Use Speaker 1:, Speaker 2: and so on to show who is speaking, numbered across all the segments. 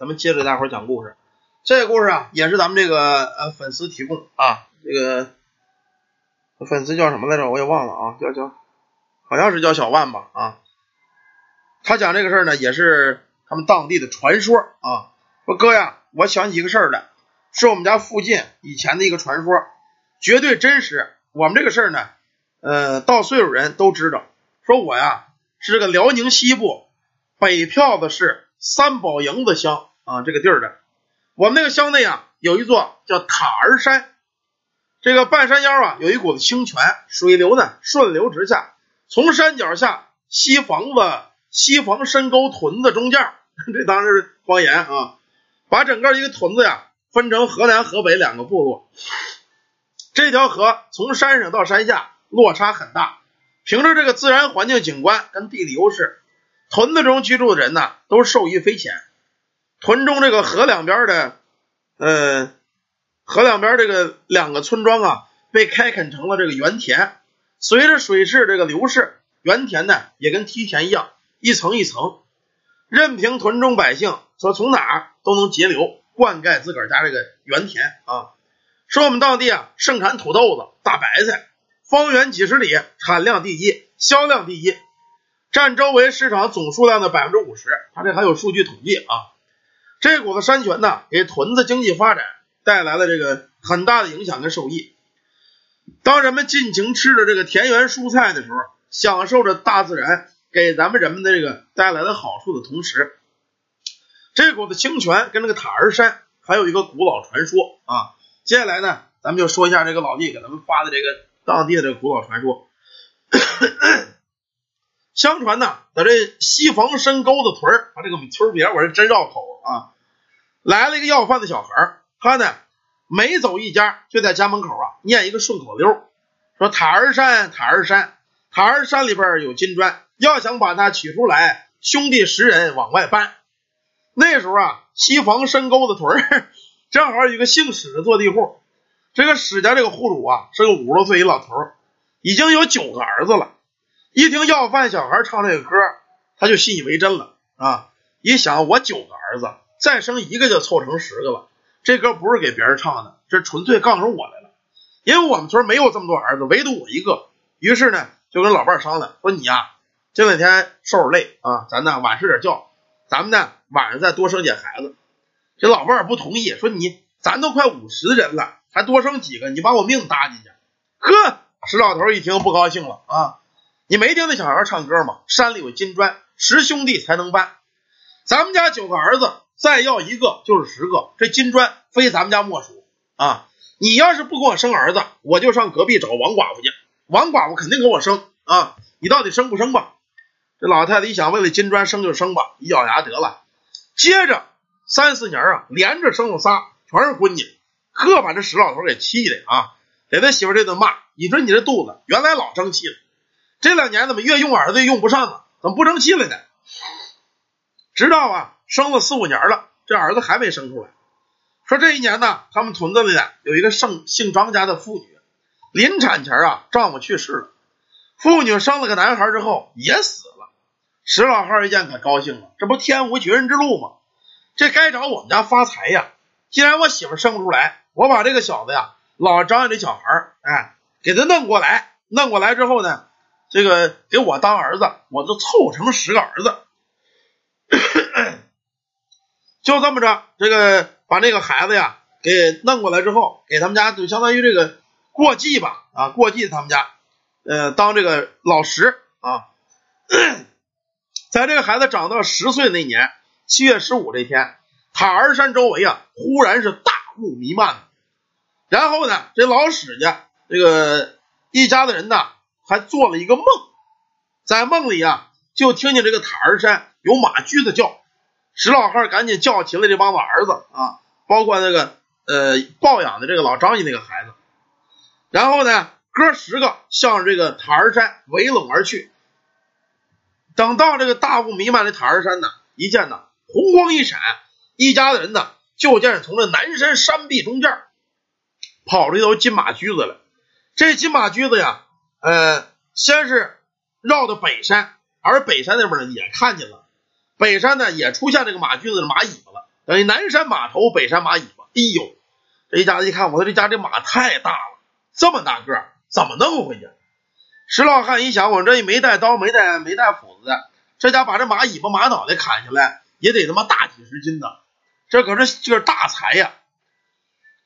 Speaker 1: 咱们接着大伙讲故事。这个故事啊，也是咱们这个呃粉丝提供啊，这个粉丝叫什么来着？我也忘了啊，叫叫好像是叫小万吧啊。他讲这个事儿呢，也是他们当地的传说啊。说哥呀，我想起一个事儿来，是我们家附近以前的一个传说，绝对真实。我们这个事儿呢，呃，到岁数人都知道。说我呀是这个辽宁西部北票子市三宝营子乡啊这个地儿的。我们那个乡内啊有一座叫塔儿山，这个半山腰啊有一股子清泉，水流呢顺流直下，从山脚下西房子西房深沟屯子中间，这当然是方言啊，把整个一个屯子呀分成河南河北两个部落。这条河从山上到山下落差很大。凭着这个自然环境景观跟地理优势，屯子中居住的人呢，都受益匪浅。屯中这个河两边的，呃，河两边这个两个村庄啊，被开垦成了这个原田。随着水势这个流逝，原田呢也跟梯田一样，一层一层，任凭屯中百姓说从哪儿都能截流灌溉自个儿家这个原田啊。说我们当地啊，盛产土豆子、大白菜。方圆几十里，产量第一，销量第一，占周围市场总数量的百分之五十。它这还有数据统计啊。这股子山泉呢，给屯子经济发展带来了这个很大的影响跟受益。当人们尽情吃着这个田园蔬菜的时候，享受着大自然给咱们人们的这个带来的好处的同时，这股子清泉跟那个塔儿山还有一个古老传说啊。接下来呢，咱们就说一下这个老弟给咱们发的这个。当地的这个古老传说，相传呢，在这西房深沟子屯儿，啊这个村别我是真绕口啊。来了一个要饭的小孩儿他呢每走一家，就在家门口啊念一个顺口溜，说塔儿山塔儿山塔儿山里边有金砖，要想把它取出来，兄弟十人往外搬。那时候啊，西房深沟子屯儿 正好有一个姓史的坐地户。这个史家这个户主啊，是个五十多岁一老头，已经有九个儿子了。一听要饭小孩唱这个歌，他就信以为真了啊！一想，我九个儿子，再生一个就凑成十个了。这歌不是给别人唱的，这纯粹杠上我来了。因为我们村没有这么多儿子，唯独我一个。于是呢，就跟老伴商量说：“你呀，这两天受点累啊，咱呢晚睡点觉，咱们呢晚上再多生点孩子。”这老伴不同意，说：“你咱都快五十人了。”还多生几个？你把我命搭进去？呵，石老头一听不高兴了啊！你没听那小孩唱歌吗？山里有金砖，十兄弟才能搬。咱们家九个儿子，再要一个就是十个，这金砖非咱们家莫属啊！你要是不给我生儿子，我就上隔壁找王寡妇去，王寡妇肯定给我生啊！你到底生不生吧？这老太太一想，为了金砖生就生吧，一咬牙得了。接着三四年啊，连着生了仨，全是闺女。呵，把这史老头给气的啊，给他媳妇这顿骂。你说你这肚子原来老争气了，这两年怎么越用儿子越用不上了？怎么不争气了呢？直到啊生了四五年了，这儿子还没生出来。说这一年呢，他们屯子里呢有一个姓姓张家的妇女，临产前啊丈夫去世了，妇女生了个男孩之后也死了。史老汉一见可高兴了，这不天无绝人之路吗？这该找我们家发财呀！既然我媳妇生不出来。我把这个小子呀，老张家这小孩儿，哎，给他弄过来，弄过来之后呢，这个给我当儿子，我就凑成十个儿子，就这么着，这个把那个孩子呀给弄过来之后，给他们家就相当于这个过继吧，啊，过继他们家，呃，当这个老十啊，在这个孩子长到十岁那年七月十五这天，塔儿山周围啊，忽然是大。雾弥漫，然后呢，这老史家这个一家子人呢，还做了一个梦，在梦里啊，就听见这个塔儿山有马驹子叫，石老汉赶紧叫起了这帮子儿子啊，包括那个呃抱养的这个老张家那个孩子，然后呢，哥十个向这个塔儿山围拢而去。等到这个大雾弥漫的塔儿山呢，一见呢，红光一闪，一家的人呢。就见从这南山山壁中间跑出一头金马驹子来。这金马驹子呀，呃，先是绕到北山，而北山那边呢也看见了。北山呢也出现这个马驹子的马尾巴了。等于南山马头，北山马尾巴。哎呦，这一家子一看，我说这家这马太大了，这么大个，怎么弄回去？石老汉一想，我这也没带刀，没带没带斧子的，这家把这马尾巴、马脑袋砍下来，也得他妈大几十斤呢，这可是就是大财呀！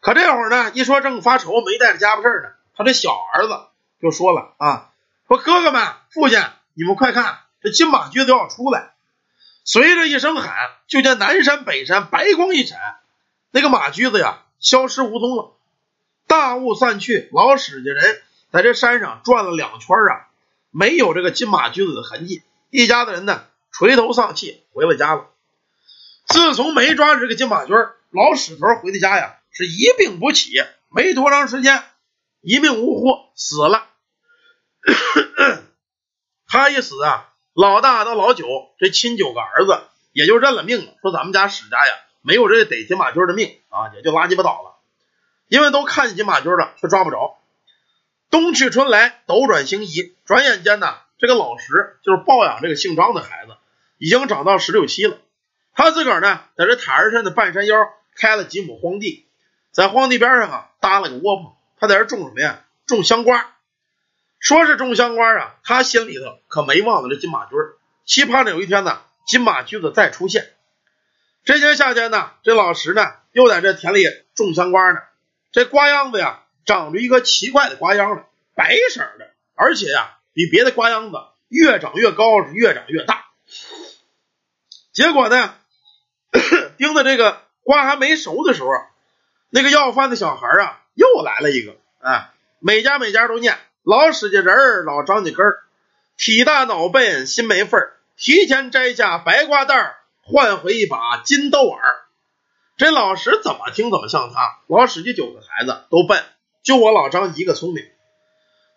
Speaker 1: 可这会儿呢，一说正发愁，没带着家伙事呢，他这小儿子就说了啊，说哥哥们、父亲，你们快看，这金马驹子要出来！随着一声喊，就见南山北山白光一闪，那个马驹子呀，消失无踪了。大雾散去，老史家人在这山上转了两圈啊，没有这个金马驹子的痕迹。一家子人呢，垂头丧气回了家了。自从没抓着这个金马驹老史头回的家呀，是一病不起，没多长时间，一命呜呼死了。他一死啊。老大到老九，这亲九个儿子也就认了命了，说咱们家史家呀，没有这逮金马驹的命啊，也就拉鸡巴倒了。因为都看见金马驹了，却抓不着。冬去春来，斗转星移，转眼间呢，这个老石就是抱养这个姓张的孩子，已经长到十六七了。他自个儿呢，在这塔儿山的半山腰开了几亩荒地，在荒地边上啊搭了个窝棚，他在这种什么呀？种香瓜。说是种香瓜啊，他心里头可没忘了这金马驹期盼着有一天呢，金马驹子再出现。这天夏天呢，这老石呢又在这田里种香瓜呢。这瓜秧子呀，长着一个奇怪的瓜秧子，白色的，而且呀，比别的瓜秧子越长越高，越长越大。结果呢，盯着这个瓜还没熟的时候，那个要饭的小孩啊，又来了一个，啊，每家每家都念。老史家人儿，老张家根儿，体大脑笨心没份儿，提前摘下白瓜蛋儿，换回一把金豆耳。这老石怎么听怎么像他。老史家九个孩子都笨，就我老张一个聪明。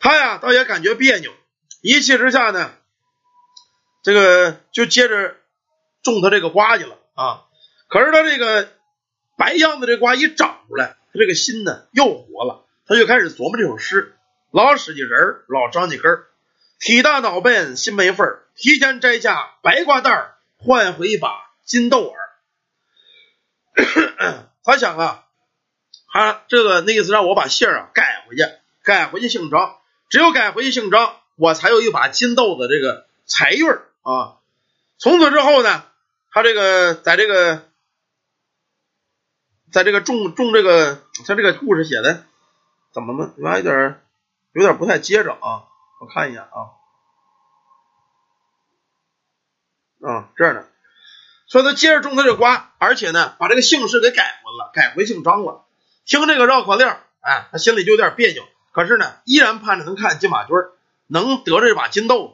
Speaker 1: 他呀，倒也感觉别扭，一气之下呢，这个就接着种他这个瓜去了啊。可是他这个白样子这瓜一长出来，他这个心呢又活了，他就开始琢磨这首诗。老史家人老张家根儿，体大脑笨心没份儿，提前摘下白瓜蛋儿，换回一把金豆耳。他想啊，他这个那意思让我把姓啊改回去，改回去姓张，只有改回去姓张，我才有一把金豆的这个财运啊。从此之后呢，他这个在这个，在这个种种这个，他这个故事写的怎么呢？有点。有点不太接着啊，我看一眼啊，啊这样的，说他接着种他这瓜，而且呢把这个姓氏给改回了，改回姓张了。听这个绕口令，哎，他心里就有点别扭，可是呢依然盼着能看金马驹能得这把金豆子。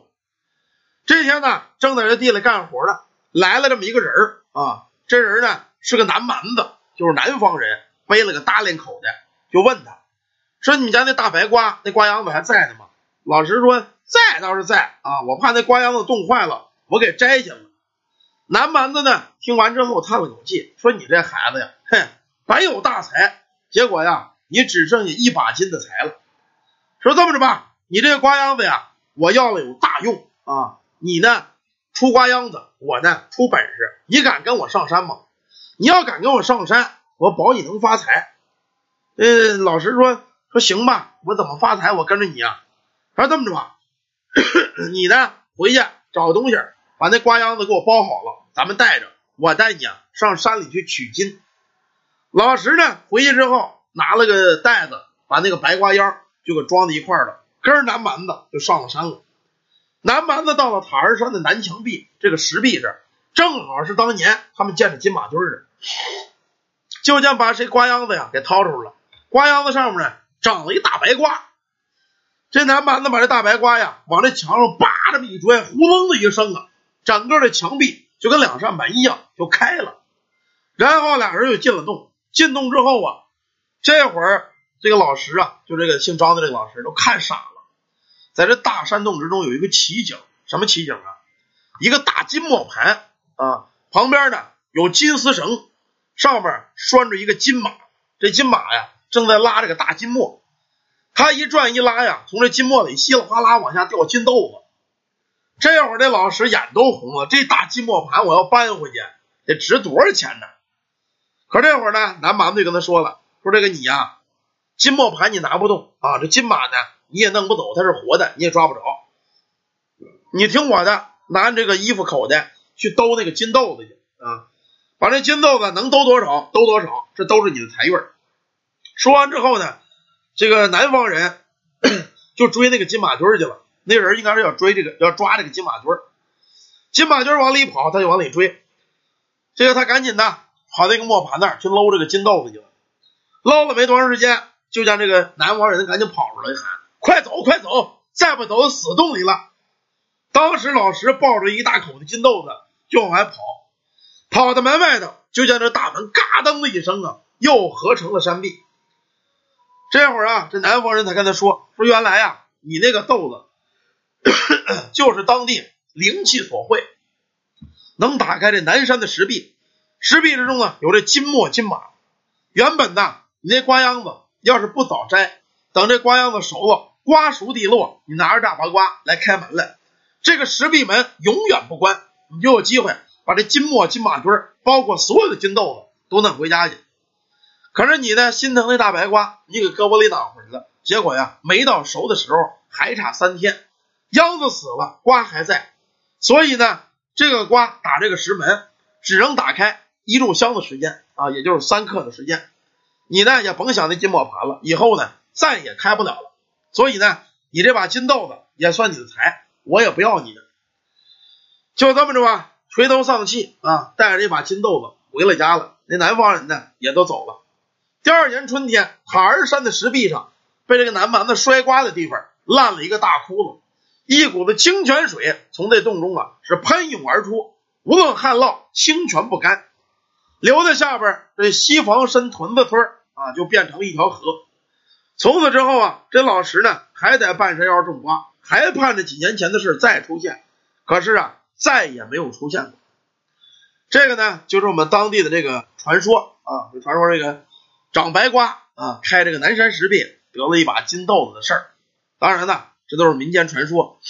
Speaker 1: 这天呢正在这地里干活呢，来了这么一个人啊，这人呢是个南蛮子，就是南方人，背了个大脸口袋，就问他。说你们家那大白瓜，那瓜秧子还在呢吗？老实说，在倒是在啊，我怕那瓜秧子冻坏了，我给摘下了。南蛮子呢，听完之后叹了口气，说：“你这孩子呀，哼，本有大才，结果呀，你只剩下一把金的财了。说这么着吧，你这个瓜秧子呀，我要了有大用啊，你呢出瓜秧子，我呢出本事，你敢跟我上山吗？你要敢跟我上山，我保你能发财。呃，老实说。”说行吧，我怎么发财？我跟着你啊。他说这么着吧，你呢回去找个东西，把那瓜秧子给我包好了，咱们带着，我带你啊上山里去取金。老石呢回去之后拿了个袋子，把那个白瓜秧就给装在一块了，跟着南蛮子就上了山了。南蛮子到了塔儿山的南墙壁这个石壁这，正好是当年他们见着金马驹的，就见把谁瓜秧子呀给掏出来了，瓜秧子上面呢。长了一大白瓜，这男蛮子把这大白瓜呀往这墙上叭这么一拽，呼隆的一声啊，整个的墙壁就跟两扇门一样就开了。然后俩人又进了洞，进洞之后啊，这会儿这个老石啊，就这个姓张的这个老师都看傻了，在这大山洞之中有一个奇景，什么奇景啊？一个大金磨盘啊，旁边呢有金丝绳，上面拴着一个金马，这金马呀。正在拉这个大金磨，他一转一拉呀，从这金磨里稀里哗啦往下掉金豆子。这会儿这老石眼都红了，这大金磨盘我要搬回去得值多少钱呢？可这会儿呢，南蛮子就跟他说了，说这个你呀，金磨盘你拿不动啊，这金马呢你也弄不走，它是活的，你也抓不着。你听我的，拿这个衣服口袋去兜那个金豆子去啊，把这金豆子能兜多少兜多少，这都是你的财运。说完之后呢，这个南方人 就追那个金马驹去了。那人应该是要追这个，要抓这个金马驹。金马驹往里跑，他就往里追。这个他赶紧的跑那个磨盘那儿去搂这个金豆子去了。捞了没多长时间，就见这个南方人赶紧跑出来喊：“快走，快走！再不走，死洞里了！”当时老石抱着一大口的金豆子就往外跑，跑到门外头，就见这大门嘎噔的一声啊，又合成了山壁。这会儿啊，这南方人才跟他说：“说原来呀，你那个豆子 就是当地灵气所会，能打开这南山的石壁。石壁之中啊，有这金墨金马。原本呢，你那瓜秧子要是不早摘，等这瓜秧子熟了，瓜熟蒂落，你拿着大白瓜来开门来。”这个石壁门永远不关，你就有机会把这金墨金马驹包括所有的金豆子都弄回家去。可是你呢，心疼那大白瓜，你给搁窝里挡回去了，结果呀，没到熟的时候，还差三天，秧子死了，瓜还在。所以呢，这个瓜打这个石门只能打开一炷香的时间啊，也就是三刻的时间。你呢也甭想那金磨盘了，以后呢再也开不了了。所以呢，你这把金豆子也算你的财。我也不要你的，就这么着吧，垂头丧气啊，带着一把金豆子回了家了。那南方人呢，也都走了。第二年春天，塔儿山的石壁上，被这个南蛮子摔瓜的地方烂了一个大窟窿，一股子清泉水从这洞中啊是喷涌而出，无论旱涝，清泉不干，流在下边，这西房深屯子村啊就变成了一条河。从此之后啊，这老石呢还在半山腰种瓜。还盼着几年前的事再出现，可是啊，再也没有出现过。这个呢，就是我们当地的这个传说啊，就传说这个长白瓜啊，开这个南山石壁得了一把金豆子的事儿。当然呢，这都是民间传说，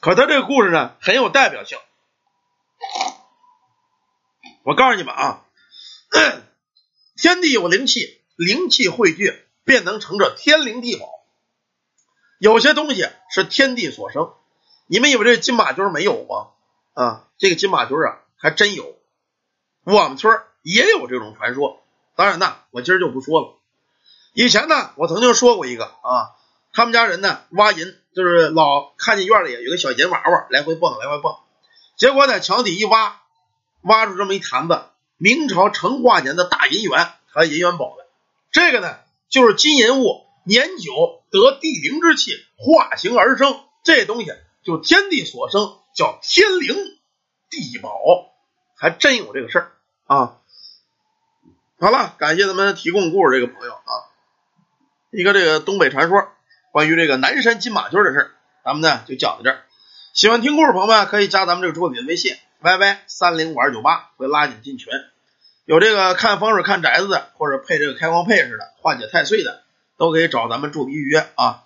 Speaker 1: 可他这个故事呢，很有代表性。我告诉你们啊，天地有灵气，灵气汇聚，便能成这天灵地宝。有些东西是天地所生，你们以为这金马驹没有吗？啊，这个金马驹啊，还真有。我们村也有这种传说。当然呢，我今儿就不说了。以前呢，我曾经说过一个啊，他们家人呢挖银，就是老看见院里有个小银娃娃来回蹦来回蹦，结果在墙底一挖，挖出这么一坛子明朝成化年的大银元和银元宝来。这个呢，就是金银物。年久得地灵之气化形而生，这东西就天地所生，叫天灵地宝，还真有这个事儿啊！好了，感谢咱们提供故事这个朋友啊，一个这个东北传说，关于这个南山金马驹的事儿，咱们呢就讲到这儿。喜欢听故事朋友们可以加咱们这个主播的微信 yy 三零五二九八，会拉你进群。有这个看风水看宅子的，或者配这个开光配饰的，化解太岁的。都可以找咱们助理预约啊。